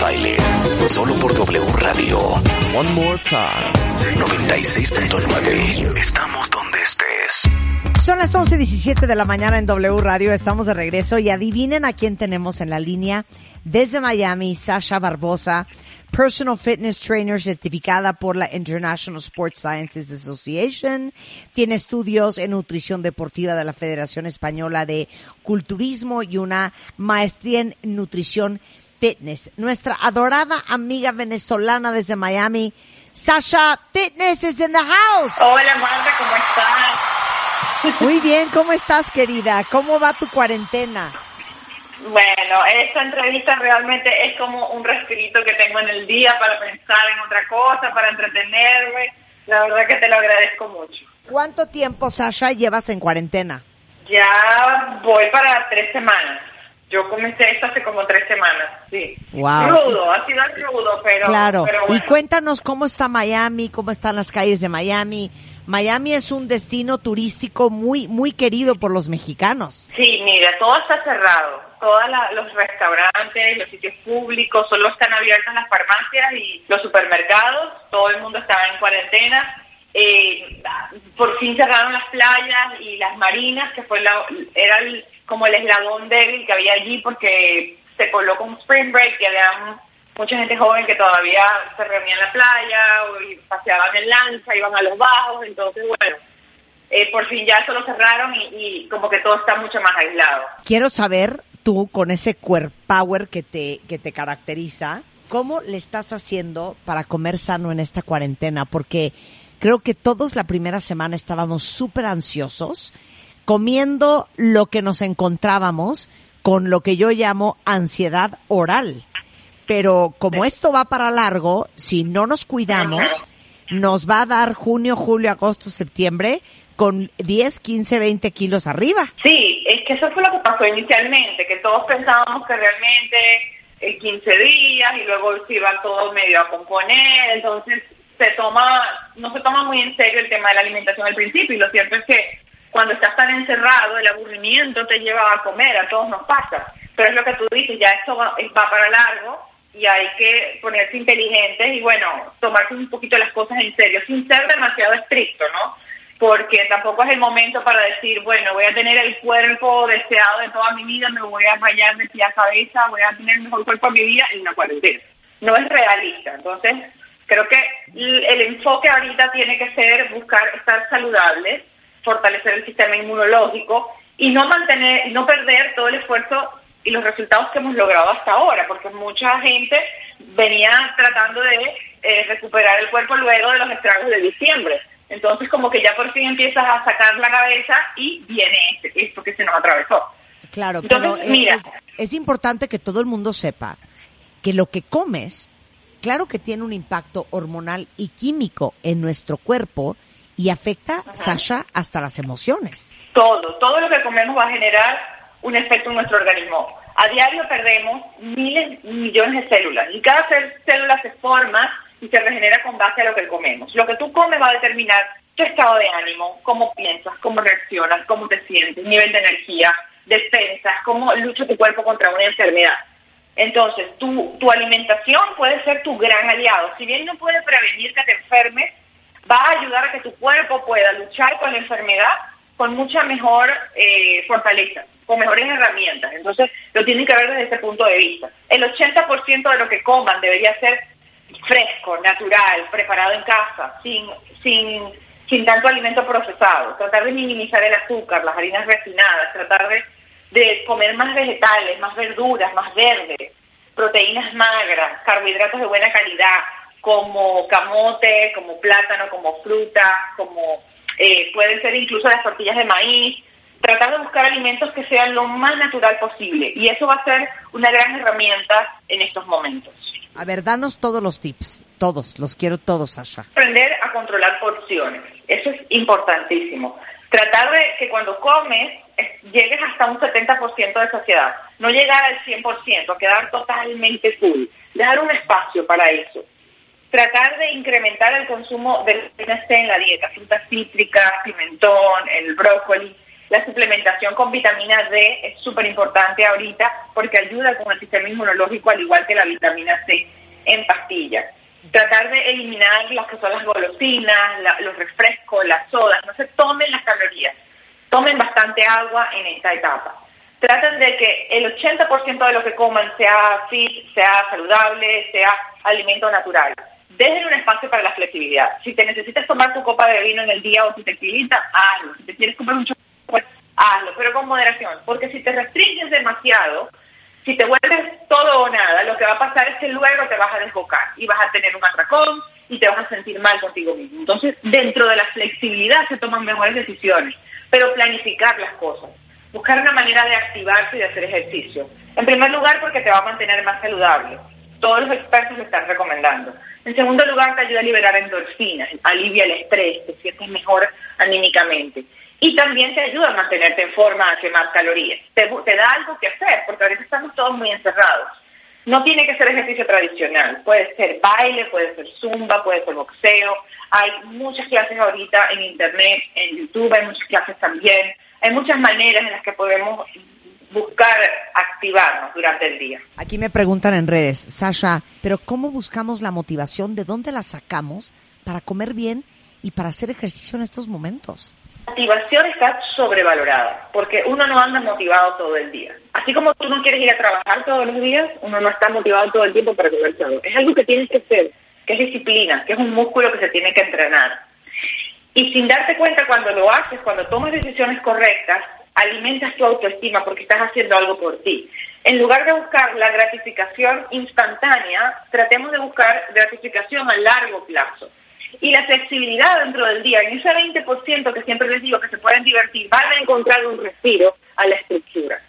Baile. Solo por W Radio. One more time. 96.9. Estamos donde estés. Son las 11.17 de la mañana en W Radio, estamos de regreso y adivinen a quién tenemos en la línea desde Miami, Sasha Barbosa, Personal Fitness Trainer certificada por la International Sports Sciences Association, tiene estudios en nutrición deportiva de la Federación Española de Culturismo y una maestría en nutrición fitness. Nuestra adorada amiga venezolana desde Miami, Sasha Fitness is in the house. Hola Marta, ¿cómo estás? Muy bien, ¿cómo estás, querida? ¿Cómo va tu cuarentena? Bueno, esta entrevista realmente es como un respirito que tengo en el día para pensar en otra cosa, para entretenerme. La verdad que te lo agradezco mucho. ¿Cuánto tiempo, Sasha, llevas en cuarentena? Ya voy para tres semanas. Yo comencé esto hace como tres semanas, sí. Wow. Rudo, ha sido rudo, pero, Claro. pero Y cuéntanos cómo está Miami, cómo están las calles de Miami. Miami es un destino turístico muy, muy querido por los mexicanos. Sí, mira, todo está cerrado. Todos los restaurantes, los sitios públicos, solo están abiertas las farmacias y los supermercados. Todo el mundo estaba en cuarentena. Eh, por fin cerraron las playas y las marinas, que fue la, era el- como el eslabón débil que había allí porque se colocó un spring break y había mucha gente joven que todavía se reunía en la playa y paseaban en lancha, iban a los bajos. Entonces, bueno, eh, por fin ya eso lo cerraron y, y como que todo está mucho más aislado. Quiero saber, tú, con ese core power que te, que te caracteriza, ¿cómo le estás haciendo para comer sano en esta cuarentena? Porque creo que todos la primera semana estábamos súper ansiosos, comiendo lo que nos encontrábamos con lo que yo llamo ansiedad oral. Pero como esto va para largo, si no nos cuidamos, nos va a dar junio, julio, agosto, septiembre con 10, 15, 20 kilos arriba. Sí, es que eso fue lo que pasó inicialmente, que todos pensábamos que realmente en 15 días y luego se iba todo medio a componer, entonces se toma, no se toma muy en serio el tema de la alimentación al principio y lo cierto es que cuando estás tan encerrado el aburrimiento te lleva a comer, a todos nos pasa, pero es lo que tú dices, ya esto va, va para largo y hay que ponerse inteligentes y bueno, tomarse un poquito las cosas en serio, sin ser demasiado estricto, ¿no? porque tampoco es el momento para decir, bueno, voy a tener el cuerpo deseado de toda mi vida, me voy a rayar de pie a cabeza, voy a tener el mejor cuerpo de mi vida en una cuarentena. No es realista. Entonces, creo que el enfoque ahorita tiene que ser buscar estar saludables, fortalecer el sistema inmunológico y no mantener, no perder todo el esfuerzo y los resultados que hemos logrado hasta ahora, porque mucha gente venía tratando de eh, recuperar el cuerpo luego de los estragos de diciembre. Entonces, como que ya por fin empiezas a sacar la cabeza y viene este, esto que se nos atravesó. Claro, Entonces, pero mira. es, es importante que todo el mundo sepa que lo que comes, claro que tiene un impacto hormonal y químico en nuestro cuerpo y afecta, Sasha, hasta las emociones. Todo, todo lo que comemos va a generar un efecto en nuestro organismo. A diario perdemos miles, millones de células y cada célula se forma y se regenera con base a lo que comemos. Lo que tú comes va a determinar tu estado de ánimo, cómo piensas, cómo reaccionas, cómo te sientes, nivel de energía, defensas, cómo lucha tu cuerpo contra una enfermedad. Entonces, tu, tu alimentación puede ser tu gran aliado. Si bien no puede prevenir que te enfermes, va a ayudar a que tu cuerpo pueda luchar con la enfermedad con mucha mejor eh, fortaleza, con mejores herramientas. Entonces, lo tienen que ver desde ese punto de vista. El 80% de lo que coman debería ser fresco, natural, preparado en casa, sin, sin, sin tanto alimento procesado. Tratar de minimizar el azúcar, las harinas refinadas, tratar de, de comer más vegetales, más verduras, más verdes, proteínas magras, carbohidratos de buena calidad, como camote, como plátano, como fruta, como eh, pueden ser incluso las tortillas de maíz, tratar de buscar alimentos que sean lo más natural posible. Y eso va a ser una gran herramienta en estos momentos. A ver, danos todos los tips, todos, los quiero todos, Sasha. Aprender a controlar porciones, eso es importantísimo. Tratar de que cuando comes llegues hasta un 70% de saciedad, no llegar al 100%, quedar totalmente full, dejar un espacio para eso. Tratar de incrementar el consumo de vitamina C en la dieta, frutas cítricas, pimentón, el brócoli, La suplementación con vitamina D es súper importante ahorita porque ayuda con el sistema inmunológico al igual que la vitamina C en pastillas. Tratar de eliminar las que son las golosinas, los refrescos, las sodas, no se tomen las calorías, tomen bastante agua en esta etapa. Traten de que el 80% de lo que coman sea fit, sea saludable, sea alimento natural dejen un espacio para la flexibilidad. Si te necesitas tomar tu copa de vino en el día o tu tequilita, hazlo. Si te quieres comer un chocolate, pues hazlo, pero con moderación. Porque si te restringes demasiado, si te vuelves todo o nada, lo que va a pasar es que luego te vas a desbocar y vas a tener un atracón y te vas a sentir mal contigo mismo. Entonces, dentro de la flexibilidad se toman mejores decisiones, pero planificar las cosas. Buscar una manera de activarse y de hacer ejercicio. En primer lugar, porque te va a mantener más saludable todos los expertos lo están recomendando. En segundo lugar, te ayuda a liberar endorfinas, alivia el estrés, te sientes mejor anímicamente. Y también te ayuda a mantenerte en forma, a quemar calorías. Te, da algo que hacer, porque ahorita estamos todos muy encerrados. No tiene que ser ejercicio tradicional, puede ser baile, puede ser zumba, puede ser boxeo. Hay muchas clases ahorita en internet, en YouTube, hay muchas clases también. Hay muchas maneras en las que podemos buscar durante el día. Aquí me preguntan en redes, Sasha, pero ¿cómo buscamos la motivación? ¿De dónde la sacamos para comer bien y para hacer ejercicio en estos momentos? La motivación está sobrevalorada, porque uno no anda motivado todo el día. Así como tú no quieres ir a trabajar todos los días, uno no está motivado todo el tiempo para comer todo. Es algo que tienes que hacer, que es disciplina, que es un músculo que se tiene que entrenar. Y sin darte cuenta cuando lo haces, cuando tomas decisiones correctas, alimentas tu autoestima porque estás haciendo algo por ti. En lugar de buscar la gratificación instantánea, tratemos de buscar gratificación a largo plazo. Y la flexibilidad dentro del día, en ese 20% que siempre les digo que se pueden divertir, van a encontrar un respiro a la estructura.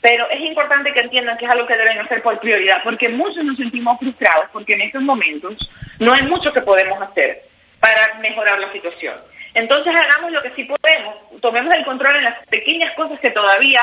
Pero es importante que entiendan que es algo que deben hacer por prioridad, porque muchos nos sentimos frustrados porque en estos momentos no hay mucho que podemos hacer para mejorar la situación. Entonces hagamos lo que sí podemos, tomemos el control en las pequeñas cosas que todavía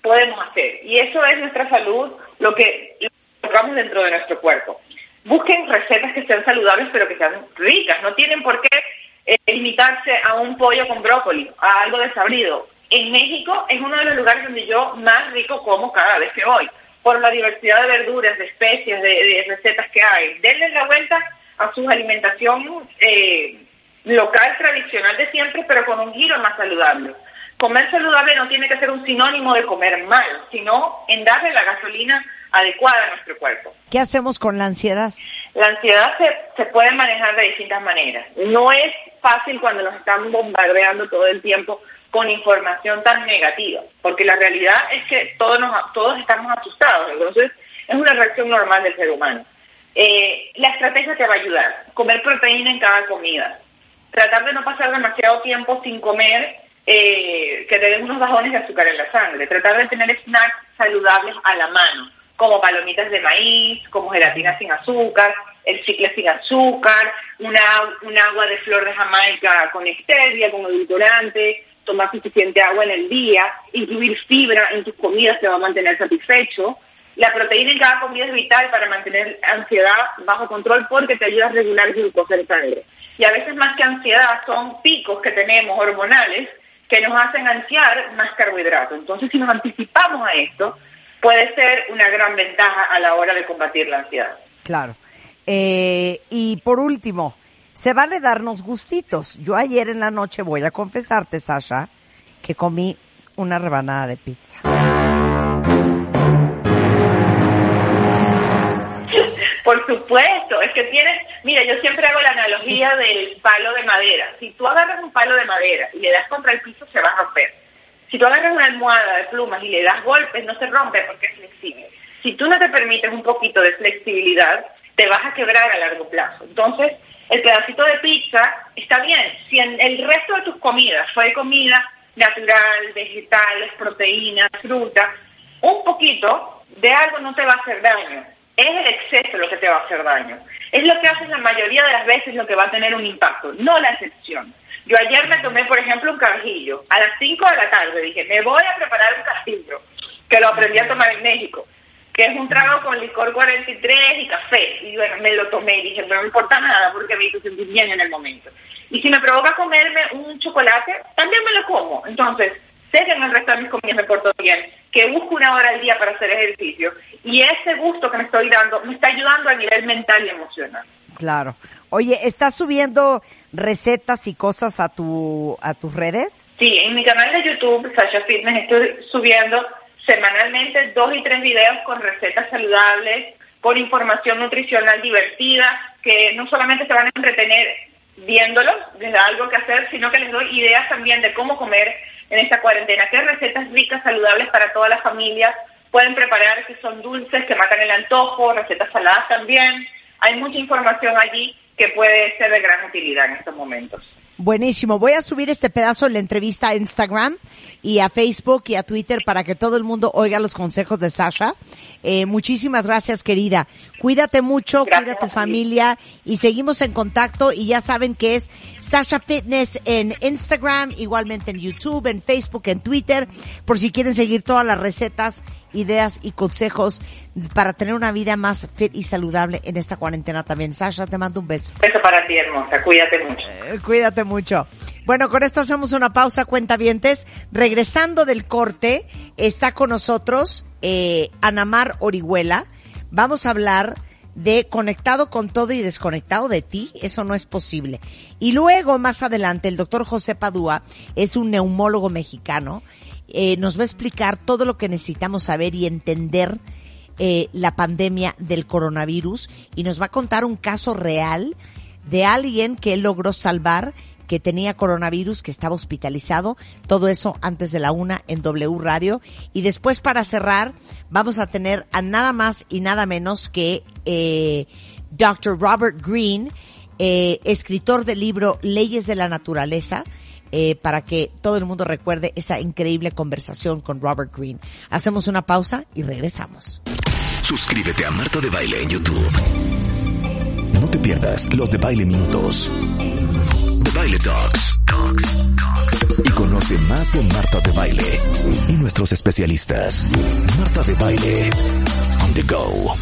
podemos hacer. Y eso es nuestra salud, lo que tocamos dentro de nuestro cuerpo. Busquen recetas que sean saludables pero que sean ricas. No tienen por qué eh, limitarse a un pollo con brócoli, a algo desabrido. En México es uno de los lugares donde yo más rico como cada vez que voy, por la diversidad de verduras, de especies, de, recetas que hay. Denle la vuelta a su alimentación eh, local tradicional de siempre, pero con un giro más saludable. Comer saludable no tiene que ser un sinónimo de comer mal, sino en darle la gasolina adecuada a nuestro cuerpo. ¿Qué hacemos con la ansiedad? La ansiedad se, se puede manejar de distintas maneras. No es fácil cuando nos están bombardeando todo el tiempo con información tan negativa, porque la realidad es que todos, nos, todos estamos asustados, entonces es una reacción normal del ser humano. Eh, la estrategia te va a ayudar, comer proteína en cada comida, tratar de no pasar demasiado tiempo sin comer eh, que te den unos bajones de azúcar en la sangre, tratar de tener snacks saludables a la mano, como palomitas de maíz, como gelatina sin azúcar, el chicle sin azúcar, una, un agua de flor de Jamaica con stevia, con edulcorante, tomar suficiente agua en el día, incluir fibra en tus comidas te va a mantener satisfecho. La proteína en cada comida es vital para mantener ansiedad bajo control porque te ayuda a regular glucosa en sangre y a veces más que ansiedad son picos que tenemos hormonales que nos hacen ansiar más carbohidratos. Entonces, si nos anticipamos a esto, puede ser una gran ventaja a la hora de combatir la ansiedad. Claro. Eh, y por último, se vale darnos gustitos. Yo ayer en la noche voy a confesarte, Sasha, que comí una rebanada de pizza. Por supuesto, es que tienes, mira, yo siempre hago la analogía del palo de madera. Si tú agarras un palo de madera y le das contra el piso, se va a romper. Si tú agarras una almohada de plumas y le das golpes, no se rompe porque es flexible. Si tú no te permites un poquito de flexibilidad, te vas a quebrar a largo plazo. Entonces, el pedacito de pizza está bien. Si en el resto de tus comidas fue comida natural, vegetales, proteínas, fruta, un poquito de algo no te va a hacer daño es el exceso lo que te va a hacer daño. Es lo que haces la mayoría de las veces lo que va a tener un impacto, no la excepción. Yo ayer me tomé, por ejemplo, un carajillo. A las 5 de la tarde dije, me voy a preparar un castillo, que lo aprendí a tomar en México, que es un trago con licor 43 y café. Y bueno, me lo tomé y dije, no me importa nada porque me hizo sentir bien en el momento. Y si me provoca comerme un chocolate, también me lo como. Entonces, sé que en el resto de mis comidas me porto bien, que busco una hora al día para hacer ejercicio y ese gusto que me estoy dando me está ayudando a nivel mental y emocional. Claro. Oye, ¿estás subiendo recetas y cosas a tu a tus redes? Sí, en mi canal de YouTube, Sasha Fitness, estoy subiendo semanalmente dos y tres videos con recetas saludables, con información nutricional divertida, que no solamente se van a entretener viéndolo, les da algo que hacer, sino que les doy ideas también de cómo comer en esta cuarentena, qué recetas ricas, saludables para toda la familia pueden preparar, que son dulces, que matan el antojo, recetas saladas también. Hay mucha información allí que puede ser de gran utilidad en estos momentos. Buenísimo. Voy a subir este pedazo de la entrevista a Instagram y a Facebook y a Twitter para que todo el mundo oiga los consejos de Sasha. Eh, muchísimas gracias, querida. Cuídate mucho, cuida a tu familia y seguimos en contacto y ya saben que es Sasha Fitness en Instagram, igualmente en YouTube, en Facebook, en Twitter, por si quieren seguir todas las recetas, ideas y consejos para tener una vida más fit y saludable en esta cuarentena también. Sasha, te mando un beso. Beso para ti, hermosa. Cuídate mucho. Eh, cuídate mucho. Bueno, con esto hacemos una pausa, cuentavientes. Regresando del corte, está con nosotros eh, Anamar Orihuela. Vamos a hablar de conectado con todo y desconectado de ti, eso no es posible. Y luego, más adelante, el doctor José Padua es un neumólogo mexicano, eh, nos va a explicar todo lo que necesitamos saber y entender eh, la pandemia del coronavirus y nos va a contar un caso real de alguien que logró salvar que tenía coronavirus, que estaba hospitalizado, todo eso antes de la una en W Radio. Y después para cerrar, vamos a tener a nada más y nada menos que eh, Dr. Robert Green, eh, escritor del libro Leyes de la Naturaleza, eh, para que todo el mundo recuerde esa increíble conversación con Robert Green. Hacemos una pausa y regresamos. Suscríbete a Marta de Baile en YouTube. No te pierdas los de Baile Minutos. De Baile Talks. Y conoce más de Marta de Baile y nuestros especialistas. Marta de Baile. On the go.